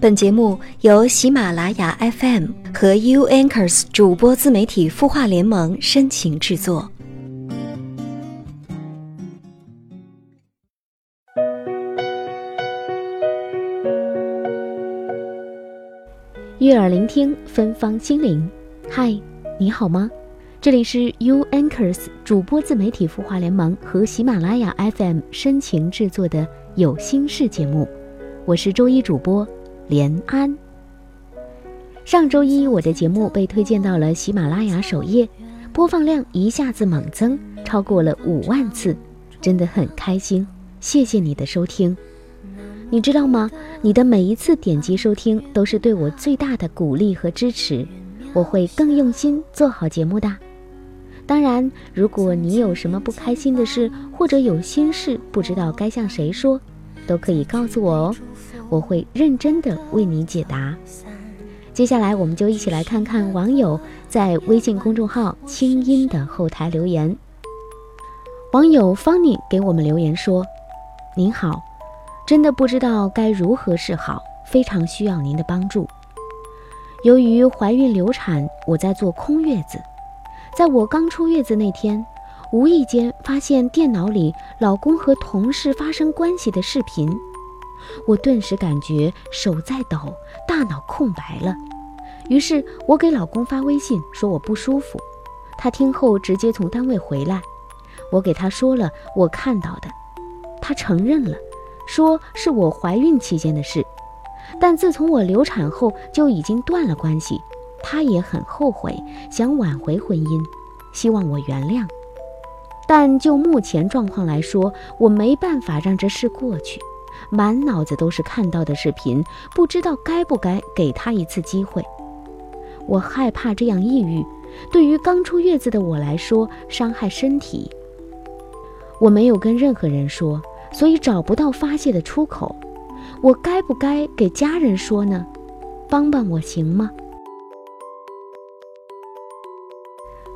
本节目由喜马拉雅 FM 和 U Anchors 主播自媒体孵化联盟深情制作。悦耳聆听，芬芳心灵。嗨，你好吗？这里是 U Anchors 主播自媒体孵化联盟和喜马拉雅 FM 深情制作的有心事节目，我是周一主播。连安。上周一，我的节目被推荐到了喜马拉雅首页，播放量一下子猛增，超过了五万次，真的很开心。谢谢你的收听，你知道吗？你的每一次点击收听都是对我最大的鼓励和支持，我会更用心做好节目的。当然，如果你有什么不开心的事，或者有心事不知道该向谁说，都可以告诉我哦。我会认真的为你解答。接下来，我们就一起来看看网友在微信公众号“清音”的后台留言。网友方妮给我们留言说：“您好，真的不知道该如何是好，非常需要您的帮助。由于怀孕流产，我在做空月子。在我刚出月子那天，无意间发现电脑里老公和同事发生关系的视频。”我顿时感觉手在抖，大脑空白了。于是我给老公发微信说我不舒服，他听后直接从单位回来。我给他说了我看到的，他承认了，说是我怀孕期间的事。但自从我流产后就已经断了关系，他也很后悔，想挽回婚姻，希望我原谅。但就目前状况来说，我没办法让这事过去。满脑子都是看到的视频，不知道该不该给他一次机会。我害怕这样抑郁，对于刚出月子的我来说伤害身体。我没有跟任何人说，所以找不到发泄的出口。我该不该给家人说呢？帮帮我行吗？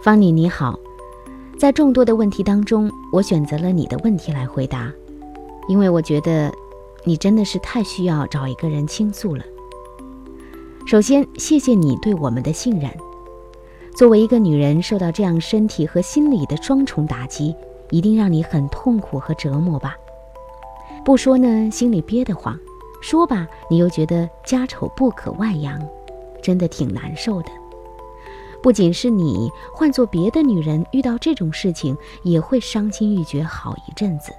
方妮你好，在众多的问题当中，我选择了你的问题来回答，因为我觉得。你真的是太需要找一个人倾诉了。首先，谢谢你对我们的信任。作为一个女人，受到这样身体和心理的双重打击，一定让你很痛苦和折磨吧？不说呢，心里憋得慌；说吧，你又觉得家丑不可外扬，真的挺难受的。不仅是你，换做别的女人，遇到这种事情也会伤心欲绝好一阵子。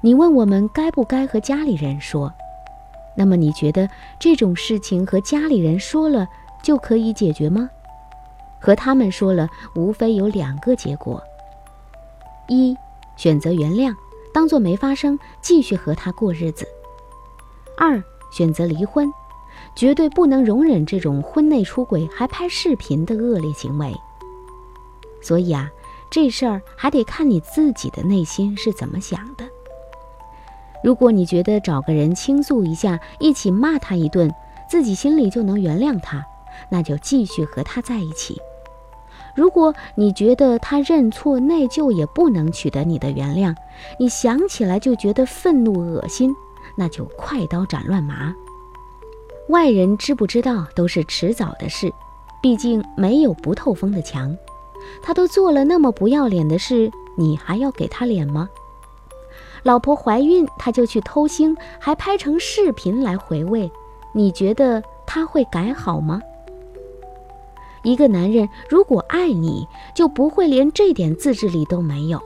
你问我们该不该和家里人说？那么你觉得这种事情和家里人说了就可以解决吗？和他们说了，无非有两个结果：一，选择原谅，当做没发生，继续和他过日子；二，选择离婚，绝对不能容忍这种婚内出轨还拍视频的恶劣行为。所以啊，这事儿还得看你自己的内心是怎么想的。如果你觉得找个人倾诉一下，一起骂他一顿，自己心里就能原谅他，那就继续和他在一起。如果你觉得他认错内疚也不能取得你的原谅，你想起来就觉得愤怒恶心，那就快刀斩乱麻。外人知不知道都是迟早的事，毕竟没有不透风的墙。他都做了那么不要脸的事，你还要给他脸吗？老婆怀孕，他就去偷腥，还拍成视频来回味。你觉得他会改好吗？一个男人如果爱你，就不会连这点自制力都没有。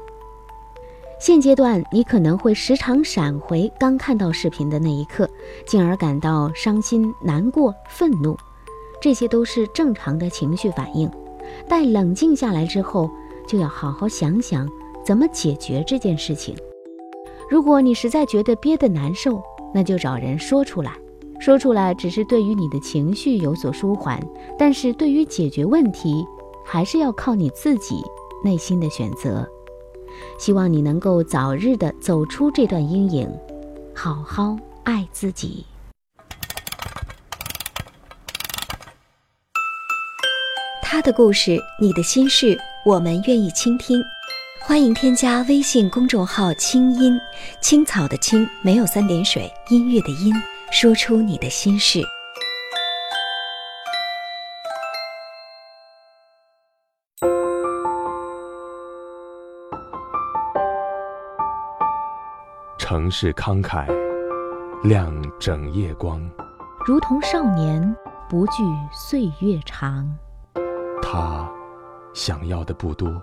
现阶段，你可能会时常闪回刚看到视频的那一刻，进而感到伤心、难过、愤怒，这些都是正常的情绪反应。待冷静下来之后，就要好好想想怎么解决这件事情。如果你实在觉得憋得难受，那就找人说出来。说出来只是对于你的情绪有所舒缓，但是对于解决问题，还是要靠你自己内心的选择。希望你能够早日的走出这段阴影，好好爱自己。他的故事，你的心事，我们愿意倾听。欢迎添加微信公众号“清音青草”的青没有三点水，音乐的音。说出你的心事。城市慷慨，亮整夜光。如同少年，不惧岁月长。他想要的不多，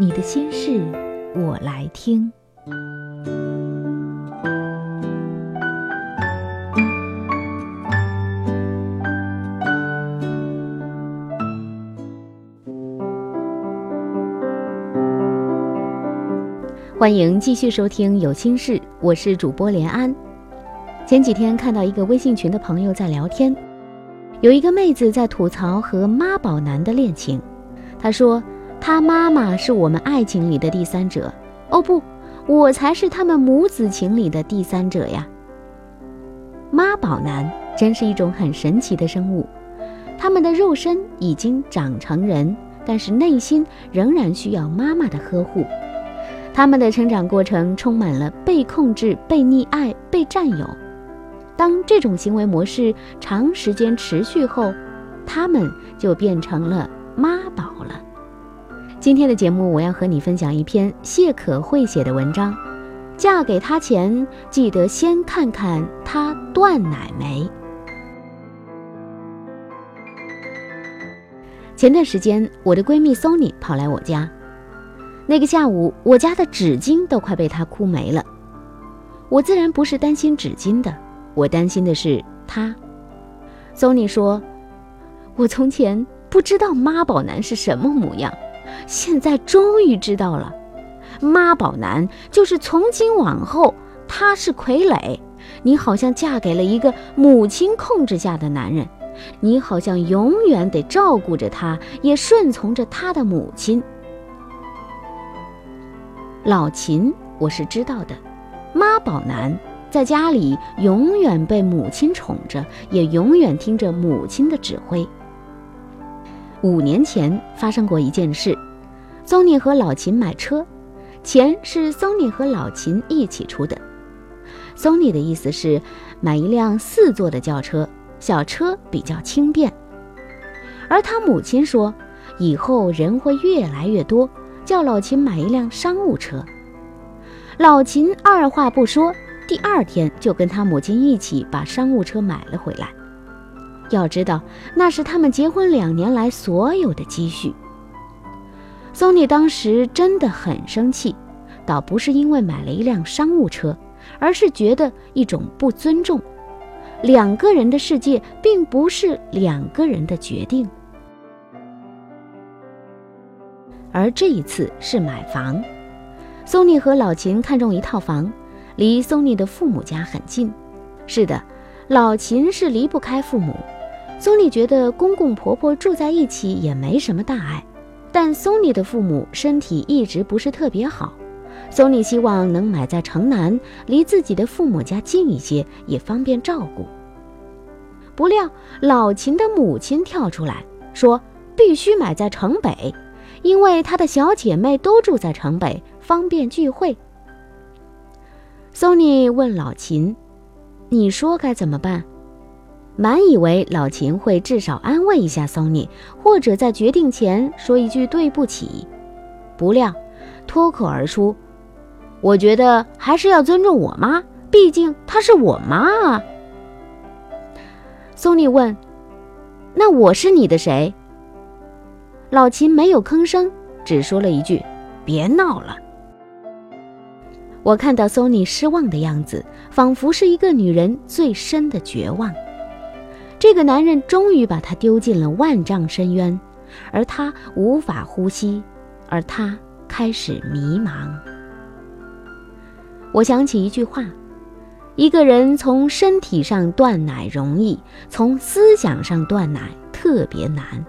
你的心事我来听。欢迎继续收听《有心事》，我是主播连安。前几天看到一个微信群的朋友在聊天，有一个妹子在吐槽和妈宝男的恋情。她说：“他妈妈是我们爱情里的第三者，哦不，我才是他们母子情里的第三者呀。”妈宝男真是一种很神奇的生物，他们的肉身已经长成人，但是内心仍然需要妈妈的呵护。他们的成长过程充满了被控制、被溺爱、被占有。当这种行为模式长时间持续后，他们就变成了妈宝了。今天的节目，我要和你分享一篇谢可慧写的文章。嫁给他前，记得先看看他断奶没。前段时间，我的闺蜜 Sony 跑来我家。那个下午，我家的纸巾都快被他哭没了。我自然不是担心纸巾的，我担心的是他。Sony 说：“我从前不知道妈宝男是什么模样，现在终于知道了。妈宝男就是从今往后他是傀儡，你好像嫁给了一个母亲控制下的男人，你好像永远得照顾着他，也顺从着他的母亲。”老秦，我是知道的。妈宝男在家里永远被母亲宠着，也永远听着母亲的指挥。五年前发生过一件事，Sony 和老秦买车，钱是 Sony 和老秦一起出的。Sony 的意思是买一辆四座的轿车，小车比较轻便。而他母亲说，以后人会越来越多。叫老秦买一辆商务车，老秦二话不说，第二天就跟他母亲一起把商务车买了回来。要知道，那是他们结婚两年来所有的积蓄。松尼当时真的很生气，倒不是因为买了一辆商务车，而是觉得一种不尊重。两个人的世界，并不是两个人的决定。而这一次是买房，松尼和老秦看中一套房，离松尼的父母家很近。是的，老秦是离不开父母。松尼觉得公公婆婆住在一起也没什么大碍，但松尼的父母身体一直不是特别好。松尼希望能买在城南，离自己的父母家近一些，也方便照顾。不料老秦的母亲跳出来说：“必须买在城北。”因为他的小姐妹都住在城北，方便聚会。Sony 问老秦：“你说该怎么办？”满以为老秦会至少安慰一下 Sony，或者在决定前说一句对不起。不料脱口而出：“我觉得还是要尊重我妈，毕竟她是我妈啊。”Sony 问：“那我是你的谁？”老秦没有吭声，只说了一句：“别闹了。”我看到 Sony 失望的样子，仿佛是一个女人最深的绝望。这个男人终于把她丢进了万丈深渊，而她无法呼吸，而他开始迷茫。我想起一句话：“一个人从身体上断奶容易，从思想上断奶特别难，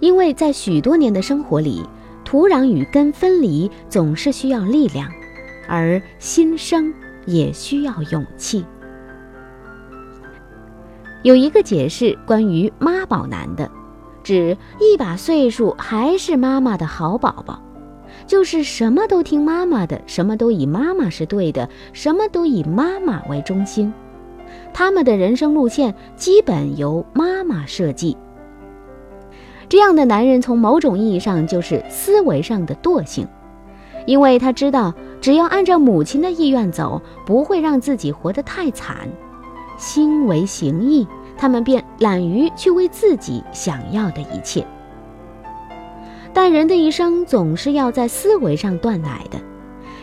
因为在许多年的生活里，土壤与根分离总是需要力量，而新生也需要勇气。有一个解释关于妈宝男的，指一把岁数还是妈妈的好宝宝。就是什么都听妈妈的，什么都以妈妈是对的，什么都以妈妈为中心。他们的人生路线基本由妈妈设计。这样的男人从某种意义上就是思维上的惰性，因为他知道只要按照母亲的意愿走，不会让自己活得太惨。心为形役，他们便懒于去为自己想要的一切。但人的一生总是要在思维上断奶的，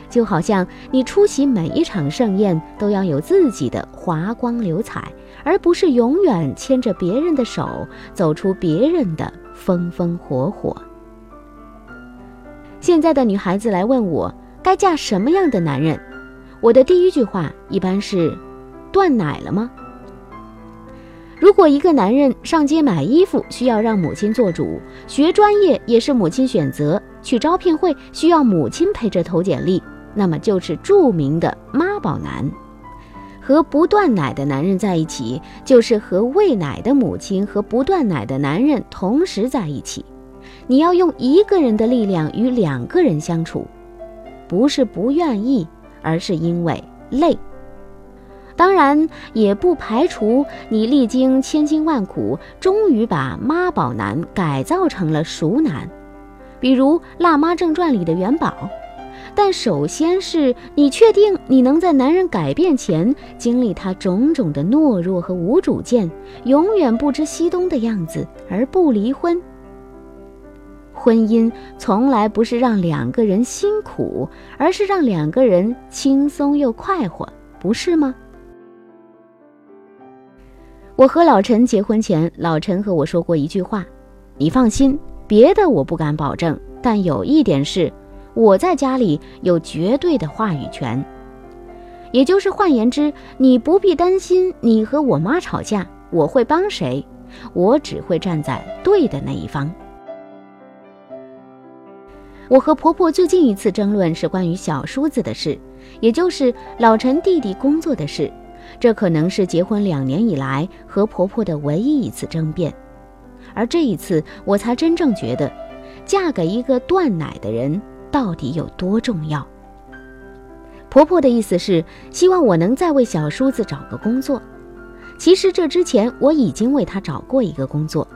就好像你出席每一场盛宴都要有自己的华光流彩，而不是永远牵着别人的手走出别人的风风火火。现在的女孩子来问我该嫁什么样的男人，我的第一句话一般是：断奶了吗？如果一个男人上街买衣服需要让母亲做主，学专业也是母亲选择，去招聘会需要母亲陪着投简历，那么就是著名的妈宝男。和不断奶的男人在一起，就是和喂奶的母亲和不断奶的男人同时在一起。你要用一个人的力量与两个人相处，不是不愿意，而是因为累。当然，也不排除你历经千辛万苦，终于把妈宝男改造成了熟男，比如《辣妈正传》里的元宝。但首先是你确定你能在男人改变前经历他种种的懦弱和无主见，永远不知西东的样子而不离婚。婚姻从来不是让两个人辛苦，而是让两个人轻松又快活，不是吗？我和老陈结婚前，老陈和我说过一句话：“你放心，别的我不敢保证，但有一点是，我在家里有绝对的话语权。也就是换言之，你不必担心你和我妈吵架，我会帮谁？我只会站在对的那一方。”我和婆婆最近一次争论是关于小叔子的事，也就是老陈弟弟工作的事。这可能是结婚两年以来和婆婆的唯一一次争辩，而这一次我才真正觉得，嫁给一个断奶的人到底有多重要。婆婆的意思是希望我能再为小叔子找个工作，其实这之前我已经为他找过一个工作，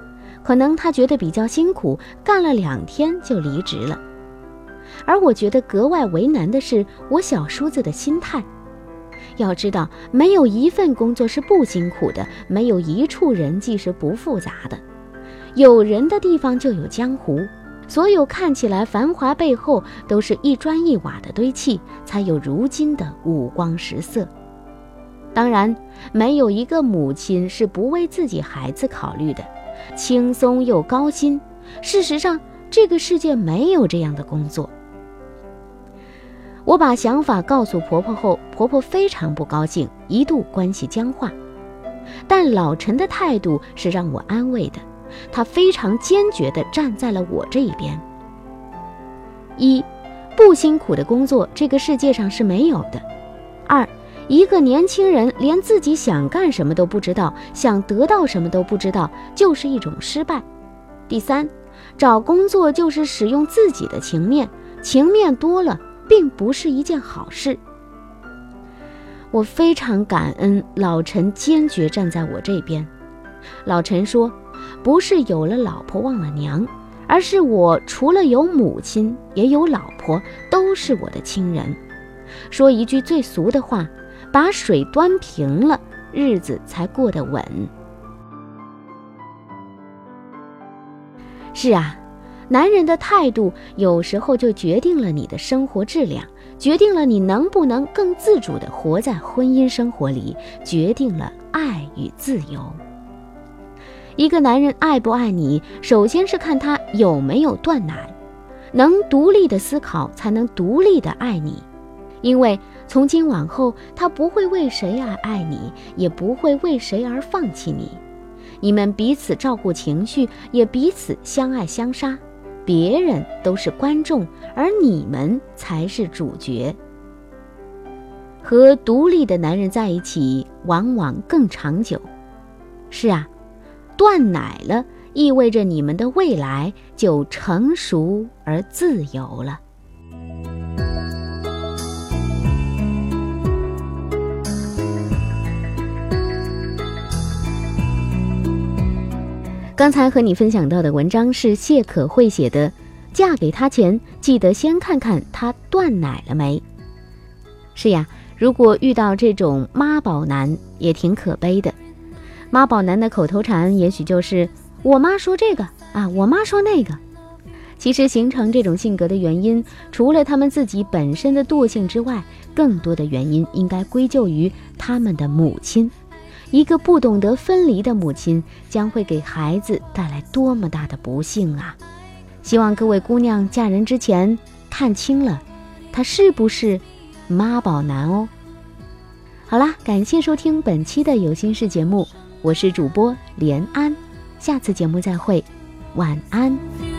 可能他觉得比较辛苦，干了两天就离职了。而我觉得格外为难的是我小叔子的心态。要知道，没有一份工作是不辛苦的，没有一处人际是不复杂的。有人的地方就有江湖，所有看起来繁华背后，都是一砖一瓦的堆砌，才有如今的五光十色。当然，没有一个母亲是不为自己孩子考虑的，轻松又高薪。事实上，这个世界没有这样的工作。我把想法告诉婆婆后，婆婆非常不高兴，一度关系僵化。但老陈的态度是让我安慰的，他非常坚决地站在了我这一边。一，不辛苦的工作这个世界上是没有的。二，一个年轻人连自己想干什么都不知道，想得到什么都不知道，就是一种失败。第三，找工作就是使用自己的情面，情面多了。并不是一件好事。我非常感恩老陈坚决站在我这边。老陈说：“不是有了老婆忘了娘，而是我除了有母亲，也有老婆，都是我的亲人。说一句最俗的话，把水端平了，日子才过得稳。”是啊。男人的态度有时候就决定了你的生活质量，决定了你能不能更自主地活在婚姻生活里，决定了爱与自由。一个男人爱不爱你，首先是看他有没有断奶，能独立的思考，才能独立的爱你。因为从今往后，他不会为谁而爱你，也不会为谁而放弃你。你们彼此照顾情绪，也彼此相爱相杀。别人都是观众，而你们才是主角。和独立的男人在一起，往往更长久。是啊，断奶了，意味着你们的未来就成熟而自由了。刚才和你分享到的文章是谢可慧写的，《嫁给他前记得先看看他断奶了没》。是呀，如果遇到这种妈宝男，也挺可悲的。妈宝男的口头禅也许就是“我妈说这个啊，我妈说那个”。其实形成这种性格的原因，除了他们自己本身的惰性之外，更多的原因应该归咎于他们的母亲。一个不懂得分离的母亲，将会给孩子带来多么大的不幸啊！希望各位姑娘嫁人之前看清了，他是不是妈宝男哦。好啦，感谢收听本期的有心事节目，我是主播连安，下次节目再会，晚安。